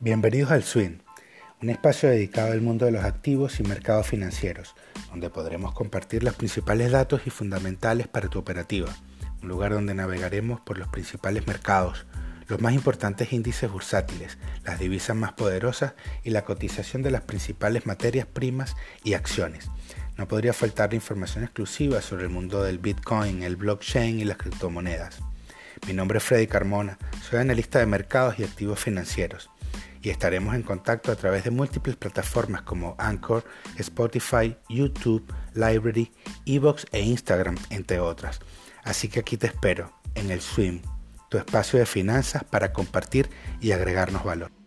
Bienvenidos al Swing, un espacio dedicado al mundo de los activos y mercados financieros, donde podremos compartir los principales datos y fundamentales para tu operativa, un lugar donde navegaremos por los principales mercados, los más importantes índices bursátiles, las divisas más poderosas y la cotización de las principales materias primas y acciones. No podría faltar información exclusiva sobre el mundo del Bitcoin, el blockchain y las criptomonedas. Mi nombre es Freddy Carmona, soy analista de mercados y activos financieros y estaremos en contacto a través de múltiples plataformas como Anchor, Spotify, YouTube, Library, Evox e Instagram, entre otras. Así que aquí te espero, en el Swim, tu espacio de finanzas para compartir y agregarnos valor.